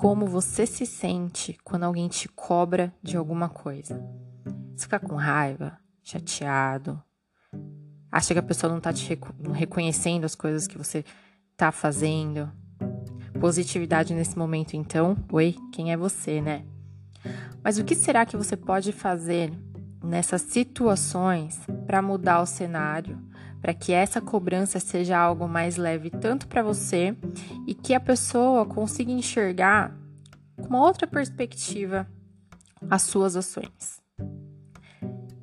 como você se sente quando alguém te cobra de alguma coisa. Você fica com raiva, chateado, acha que a pessoa não está te reconhecendo as coisas que você está fazendo. Positividade nesse momento, então, oi, quem é você, né? Mas o que será que você pode fazer nessas situações para mudar o cenário, para que essa cobrança seja algo mais leve tanto para você e que a pessoa consiga enxergar uma outra perspectiva as suas ações.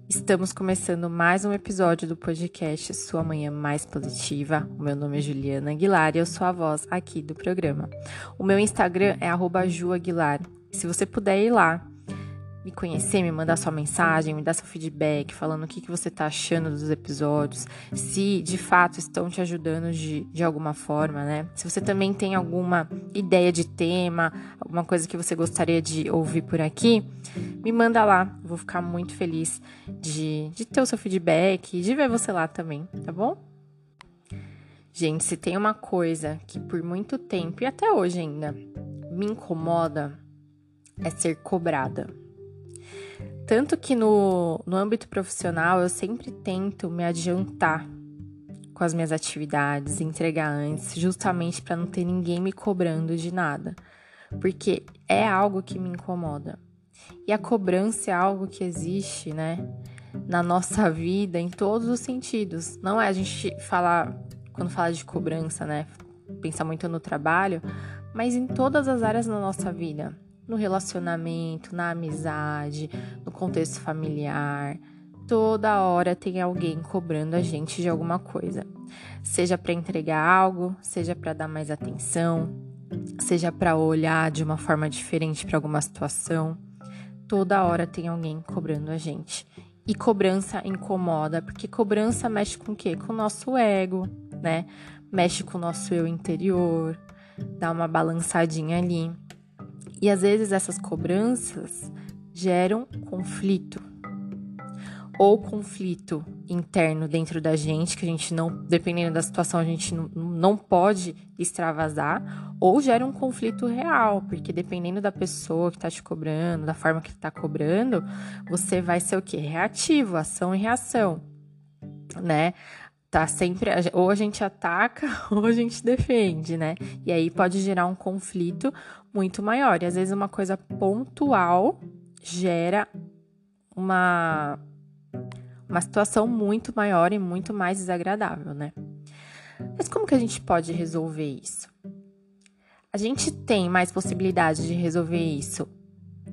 Estamos começando mais um episódio do podcast Sua Manhã Mais Positiva. O meu nome é Juliana Aguilar e eu sou a voz aqui do programa. O meu Instagram é @juaguilar. Se você puder ir lá me conhecer, me mandar sua mensagem, me dar seu feedback, falando o que, que você tá achando dos episódios, se de fato estão te ajudando de, de alguma forma, né? Se você também tem alguma ideia de tema, alguma coisa que você gostaria de ouvir por aqui, me manda lá. Eu vou ficar muito feliz de, de ter o seu feedback e de ver você lá também, tá bom? Gente, se tem uma coisa que por muito tempo e até hoje ainda me incomoda é ser cobrada. Tanto que no, no âmbito profissional eu sempre tento me adiantar com as minhas atividades, entregar antes, justamente para não ter ninguém me cobrando de nada, porque é algo que me incomoda. E a cobrança é algo que existe, né, na nossa vida em todos os sentidos. Não é a gente falar quando fala de cobrança, né, pensar muito no trabalho, mas em todas as áreas da nossa vida no relacionamento, na amizade, no contexto familiar. Toda hora tem alguém cobrando a gente de alguma coisa. Seja para entregar algo, seja para dar mais atenção, seja para olhar de uma forma diferente para alguma situação. Toda hora tem alguém cobrando a gente. E cobrança incomoda, porque cobrança mexe com o quê? Com o nosso ego, né? Mexe com o nosso eu interior, dá uma balançadinha ali. E às vezes essas cobranças geram conflito. Ou conflito interno dentro da gente, que a gente não, dependendo da situação, a gente não, não pode extravasar, ou gera um conflito real, porque dependendo da pessoa que está te cobrando, da forma que está cobrando, você vai ser o quê? Reativo, ação e reação, né? Tá sempre ou a gente ataca ou a gente defende, né? E aí pode gerar um conflito muito maior. E às vezes uma coisa pontual gera uma uma situação muito maior e muito mais desagradável, né? Mas como que a gente pode resolver isso? A gente tem mais possibilidade de resolver isso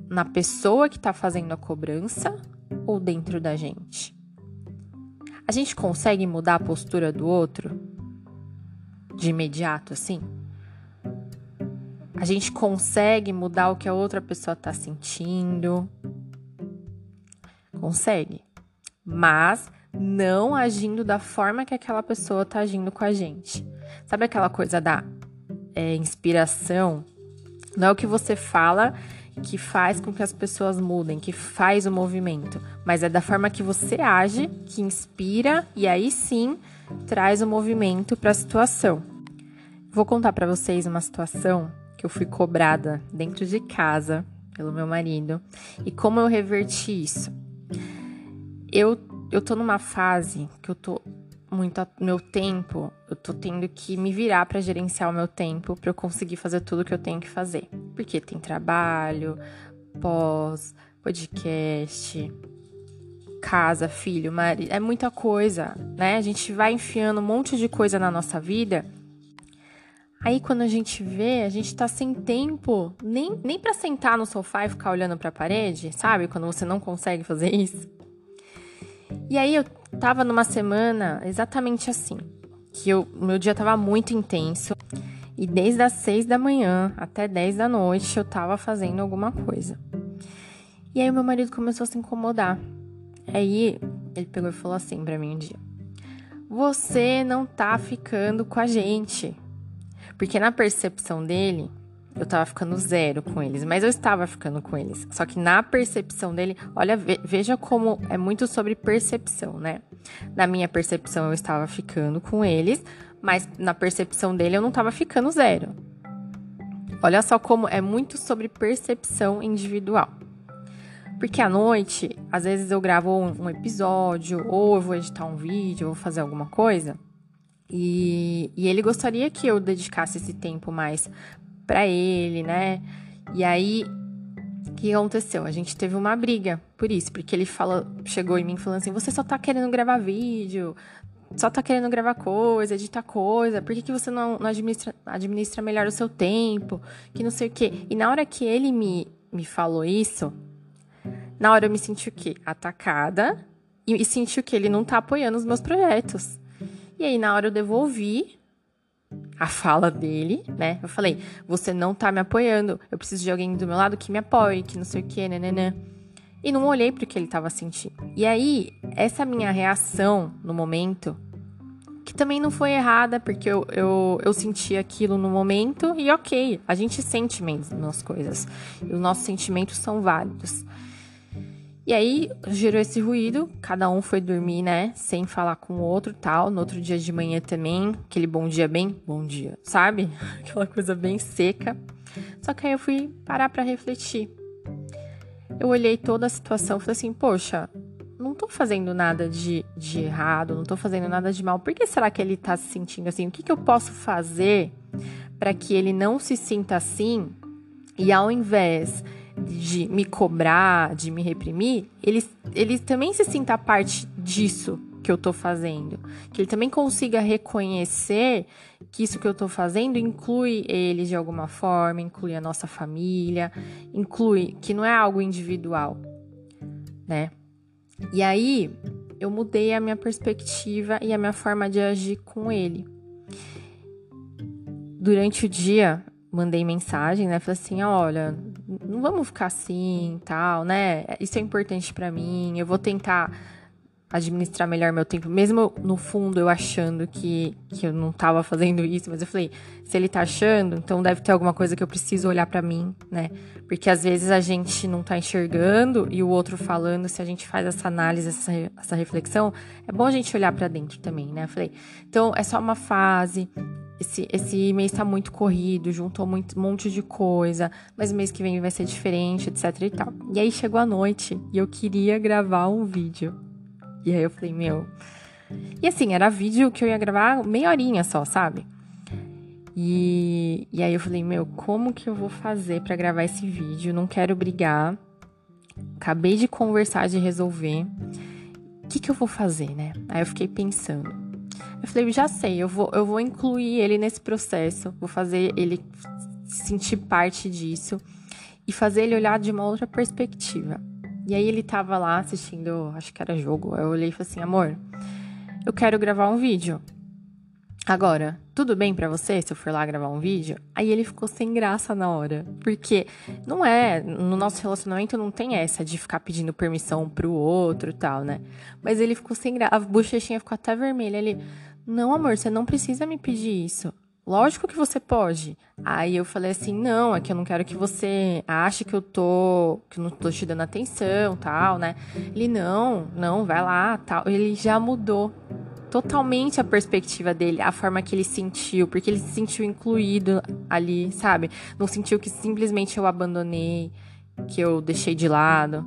na pessoa que está fazendo a cobrança ou dentro da gente? A gente consegue mudar a postura do outro de imediato assim? A gente consegue mudar o que a outra pessoa está sentindo? Consegue. Mas não agindo da forma que aquela pessoa está agindo com a gente. Sabe aquela coisa da é, inspiração? Não é o que você fala que faz com que as pessoas mudem, que faz o movimento, mas é da forma que você age que inspira e aí sim traz o movimento para a situação. Vou contar para vocês uma situação que eu fui cobrada dentro de casa pelo meu marido e como eu reverti isso. Eu eu tô numa fase que eu tô muito meu tempo, eu tô tendo que me virar para gerenciar o meu tempo para eu conseguir fazer tudo que eu tenho que fazer. Porque tem trabalho, pós, podcast, casa, filho, marido, é muita coisa, né? A gente vai enfiando um monte de coisa na nossa vida. Aí quando a gente vê, a gente tá sem tempo nem, nem para sentar no sofá e ficar olhando para a parede, sabe? Quando você não consegue fazer isso. E aí eu tava numa semana exatamente assim, que meu dia tava muito intenso e desde as seis da manhã até dez da noite eu tava fazendo alguma coisa. E aí meu marido começou a se incomodar. Aí ele pegou e falou assim para mim um dia: "Você não tá ficando com a gente". Porque na percepção dele, eu tava ficando zero com eles, mas eu estava ficando com eles. Só que na percepção dele, olha, veja como é muito sobre percepção, né? Na minha percepção, eu estava ficando com eles, mas na percepção dele, eu não estava ficando zero. Olha só como é muito sobre percepção individual. Porque à noite, às vezes eu gravo um, episódio, ou eu vou editar um vídeo, ou vou fazer alguma coisa. E, e ele gostaria que eu dedicasse esse tempo mais para ele, né? E aí, o que aconteceu? A gente teve uma briga por isso, porque ele fala, chegou em mim falando assim: você só tá querendo gravar vídeo, só tá querendo gravar coisa, editar coisa, por que, que você não, não administra, administra melhor o seu tempo? Que não sei o quê. E na hora que ele me, me falou isso, na hora eu me senti o quê? Atacada e, e senti o que ele não tá apoiando os meus projetos. E aí, na hora eu devolvi a fala dele, né? Eu falei, você não tá me apoiando, eu preciso de alguém do meu lado que me apoie, que não sei o quê, né. E não olhei para o que ele estava sentindo. E aí, essa minha reação no momento, que também não foi errada, porque eu, eu, eu senti aquilo no momento, e ok, a gente sente mesmo nas coisas. E os nossos sentimentos são válidos. E aí gerou esse ruído, cada um foi dormir, né, sem falar com o outro, tal. No outro dia de manhã também, aquele bom dia bem, bom dia, sabe? Aquela coisa bem seca. Só que aí eu fui parar para refletir. Eu olhei toda a situação, falei assim, poxa, não tô fazendo nada de, de errado, não tô fazendo nada de mal. Por que será que ele tá se sentindo assim? O que, que eu posso fazer para que ele não se sinta assim? E ao invés de me cobrar, de me reprimir, ele, ele também se sinta parte disso que eu tô fazendo. Que ele também consiga reconhecer que isso que eu tô fazendo inclui ele de alguma forma, inclui a nossa família, inclui que não é algo individual, né? E aí eu mudei a minha perspectiva e a minha forma de agir com ele. Durante o dia, mandei mensagem, né? Falei assim: olha, não vamos ficar assim, tal, né? Isso é importante para mim. Eu vou tentar administrar melhor meu tempo, mesmo no fundo eu achando que, que eu não tava fazendo isso, mas eu falei, se ele tá achando, então deve ter alguma coisa que eu preciso olhar para mim, né? Porque às vezes a gente não tá enxergando e o outro falando, se a gente faz essa análise, essa, essa reflexão, é bom a gente olhar para dentro também, né? Eu falei, então é só uma fase, esse, esse mês tá muito corrido, juntou muito, um monte de coisa, mas mês que vem vai ser diferente, etc e tal. E aí chegou a noite e eu queria gravar um vídeo. E aí eu falei, meu. E assim, era vídeo que eu ia gravar meia horinha só, sabe? E, e aí eu falei, meu, como que eu vou fazer para gravar esse vídeo? Não quero brigar. Acabei de conversar, de resolver. O que, que eu vou fazer, né? Aí eu fiquei pensando. Eu falei, já sei, eu vou, eu vou incluir ele nesse processo, vou fazer ele sentir parte disso e fazer ele olhar de uma outra perspectiva. E aí ele tava lá assistindo, acho que era jogo. Eu olhei e falei assim, amor, eu quero gravar um vídeo. Agora, tudo bem para você se eu for lá gravar um vídeo? Aí ele ficou sem graça na hora. Porque não é, no nosso relacionamento não tem essa de ficar pedindo permissão pro outro tal, né? Mas ele ficou sem graça, a bochechinha ficou até vermelha. Ele, não, amor, você não precisa me pedir isso. Lógico que você pode. Aí eu falei assim: não, é que eu não quero que você ache que eu tô. que eu não tô te dando atenção, tal, né? Ele, não, não, vai lá, tal. Ele já mudou totalmente a perspectiva dele, a forma que ele sentiu, porque ele se sentiu incluído ali, sabe? Não sentiu que simplesmente eu abandonei, que eu deixei de lado.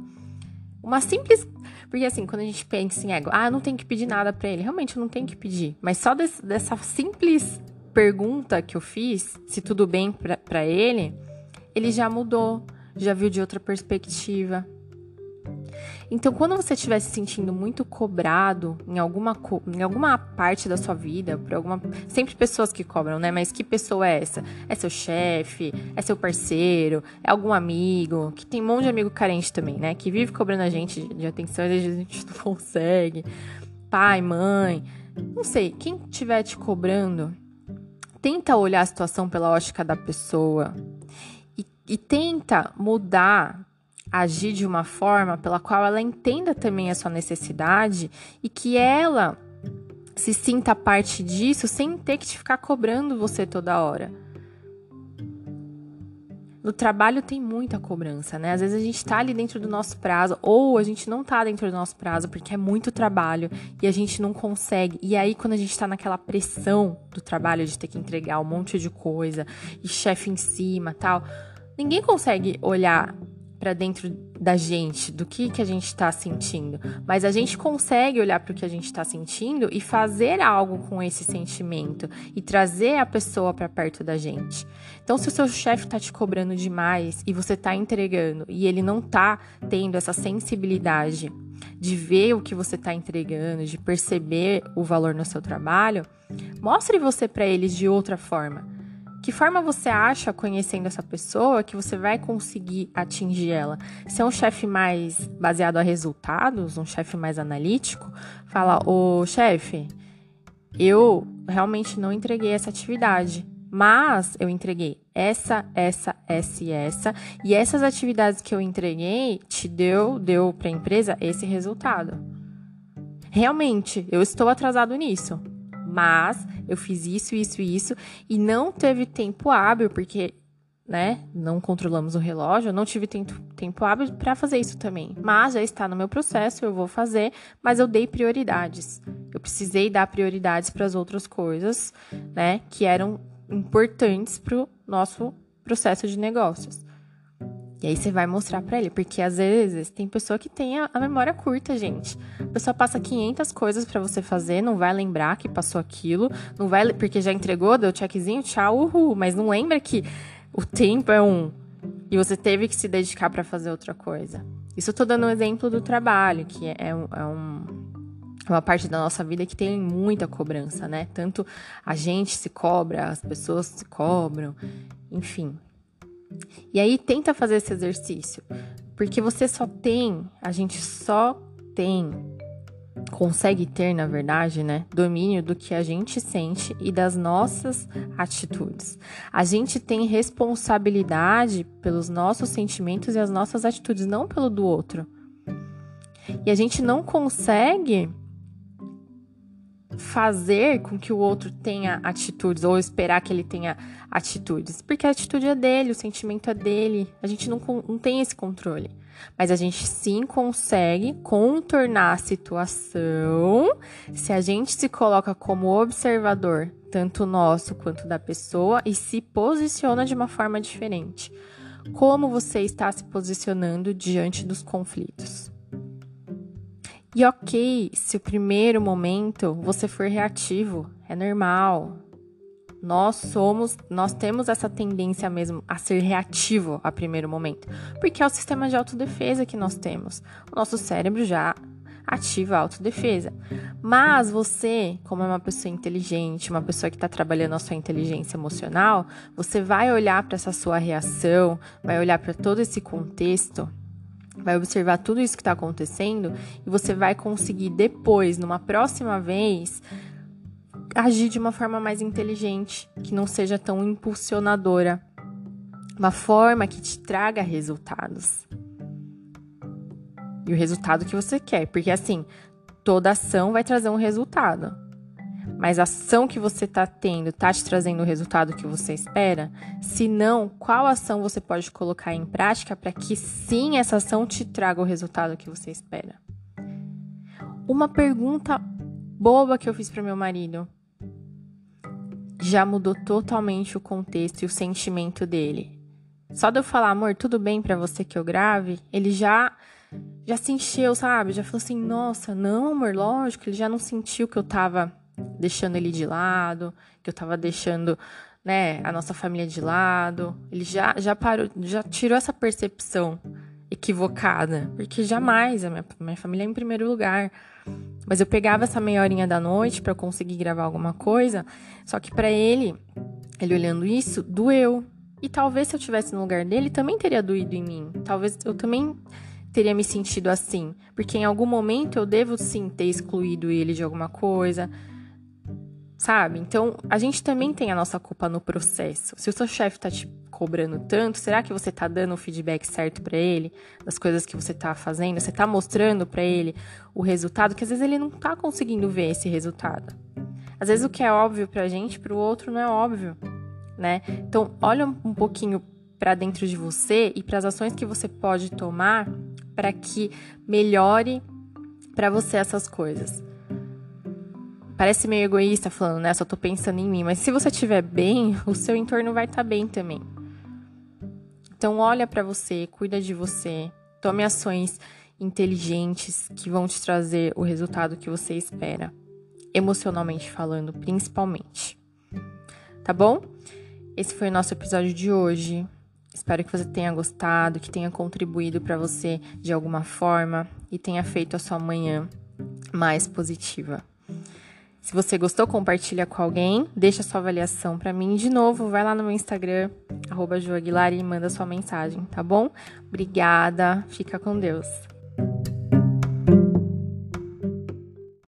Uma simples porque assim, quando a gente pensa em ego, ah, não tem que pedir nada para ele. Realmente eu não tenho que pedir. Mas só desse, dessa simples pergunta que eu fiz, se tudo bem para ele, ele já mudou, já viu de outra perspectiva. Então, quando você estiver se sentindo muito cobrado em alguma, em alguma parte da sua vida, por alguma. Sempre pessoas que cobram, né? Mas que pessoa é essa? É seu chefe? É seu parceiro? É algum amigo? Que tem um monte de amigo carente também, né? Que vive cobrando a gente de atenção e a gente não consegue. Pai, mãe. Não sei. Quem estiver te cobrando, tenta olhar a situação pela ótica da pessoa. E, e tenta mudar agir de uma forma pela qual ela entenda também a sua necessidade e que ela se sinta parte disso sem ter que te ficar cobrando você toda hora. no trabalho tem muita cobrança, né? Às vezes a gente tá ali dentro do nosso prazo, ou a gente não tá dentro do nosso prazo, porque é muito trabalho e a gente não consegue. E aí, quando a gente tá naquela pressão do trabalho de ter que entregar um monte de coisa e chefe em cima tal, ninguém consegue olhar para dentro da gente, do que, que a gente está sentindo. Mas a gente consegue olhar para o que a gente está sentindo e fazer algo com esse sentimento e trazer a pessoa para perto da gente. Então, se o seu chefe está te cobrando demais e você está entregando e ele não está tendo essa sensibilidade de ver o que você está entregando, de perceber o valor no seu trabalho, mostre você para eles de outra forma que forma você acha, conhecendo essa pessoa, que você vai conseguir atingir ela? Se é um chefe mais baseado a resultados, um chefe mais analítico, fala: Ô chefe, eu realmente não entreguei essa atividade, mas eu entreguei essa, essa, essa e essa, e essas atividades que eu entreguei te deu, deu para a empresa esse resultado. Realmente, eu estou atrasado nisso mas eu fiz isso, isso e isso e não teve tempo hábil, porque, né, não controlamos o relógio, eu não tive tempo, tempo hábil para fazer isso também. Mas já está no meu processo, eu vou fazer, mas eu dei prioridades. Eu precisei dar prioridades para as outras coisas, né, que eram importantes para o nosso processo de negócios. E aí você vai mostrar para ele, porque às vezes tem pessoa que tem a, memória curta, gente. A pessoa passa 500 coisas para você fazer, não vai lembrar que passou aquilo, não vai porque já entregou, deu checkzinho, tchau, uhul, mas não lembra que o tempo é um e você teve que se dedicar para fazer outra coisa. Isso eu tô dando um exemplo do trabalho, que é, é, um, é um uma parte da nossa vida que tem muita cobrança, né? Tanto a gente se cobra, as pessoas se cobram, enfim. E aí tenta fazer esse exercício, porque você só tem, a gente só tem, consegue ter, na verdade, né, domínio do que a gente sente e das nossas atitudes. A gente tem responsabilidade pelos nossos sentimentos e as nossas atitudes, não pelo do outro. E a gente não consegue fazer com que o outro tenha atitudes ou esperar que ele tenha atitudes, porque a atitude é dele, o sentimento é dele, a gente não, não tem esse controle. Mas a gente sim consegue contornar a situação se a gente se coloca como observador, tanto nosso quanto da pessoa, e se posiciona de uma forma diferente. Como você está se posicionando diante dos conflitos? E ok, se o primeiro momento você for reativo, é normal. Nós somos, nós temos essa tendência mesmo a ser reativo a primeiro momento, porque é o sistema de autodefesa que nós temos. O nosso cérebro já ativa a autodefesa. Mas você, como é uma pessoa inteligente, uma pessoa que está trabalhando a sua inteligência emocional, você vai olhar para essa sua reação, vai olhar para todo esse contexto vai observar tudo isso que está acontecendo e você vai conseguir depois, numa próxima vez, agir de uma forma mais inteligente, que não seja tão impulsionadora, uma forma que te traga resultados. E o resultado que você quer, porque assim, toda ação vai trazer um resultado mas a ação que você está tendo está te trazendo o resultado que você espera? Se não, qual ação você pode colocar em prática para que sim essa ação te traga o resultado que você espera? Uma pergunta boba que eu fiz para meu marido já mudou totalmente o contexto e o sentimento dele. Só de eu falar, amor, tudo bem para você que eu grave, ele já já se encheu, sabe? Já falou assim: "Nossa, não, amor, lógico". Ele já não sentiu que eu tava deixando ele de lado, que eu tava deixando, né, a nossa família de lado. Ele já, já parou, já tirou essa percepção equivocada, porque jamais a minha, minha família é em primeiro lugar. Mas eu pegava essa meia horinha da noite para conseguir gravar alguma coisa, só que para ele, ele olhando isso, doeu. E talvez se eu tivesse no lugar dele, também teria doído em mim. Talvez eu também teria me sentido assim, porque em algum momento eu devo sim ter excluído ele de alguma coisa, sabe? Então, a gente também tem a nossa culpa no processo. Se o seu chefe tá te cobrando tanto, será que você tá dando o feedback certo para ele das coisas que você tá fazendo? Você tá mostrando para ele o resultado que às vezes ele não tá conseguindo ver esse resultado. Às vezes o que é óbvio pra gente, pro outro não é óbvio, né? Então, olha um pouquinho para dentro de você e para as ações que você pode tomar para que melhore para você essas coisas. Parece meio egoísta falando, né? Só tô pensando em mim, mas se você estiver bem, o seu entorno vai estar tá bem também. Então olha para você, cuida de você, tome ações inteligentes que vão te trazer o resultado que você espera, emocionalmente falando, principalmente. Tá bom? Esse foi o nosso episódio de hoje. Espero que você tenha gostado, que tenha contribuído para você de alguma forma e tenha feito a sua manhã mais positiva. Se você gostou, compartilha com alguém, deixa sua avaliação para mim. De novo, vai lá no meu Instagram, arroba e manda sua mensagem, tá bom? Obrigada, fica com Deus.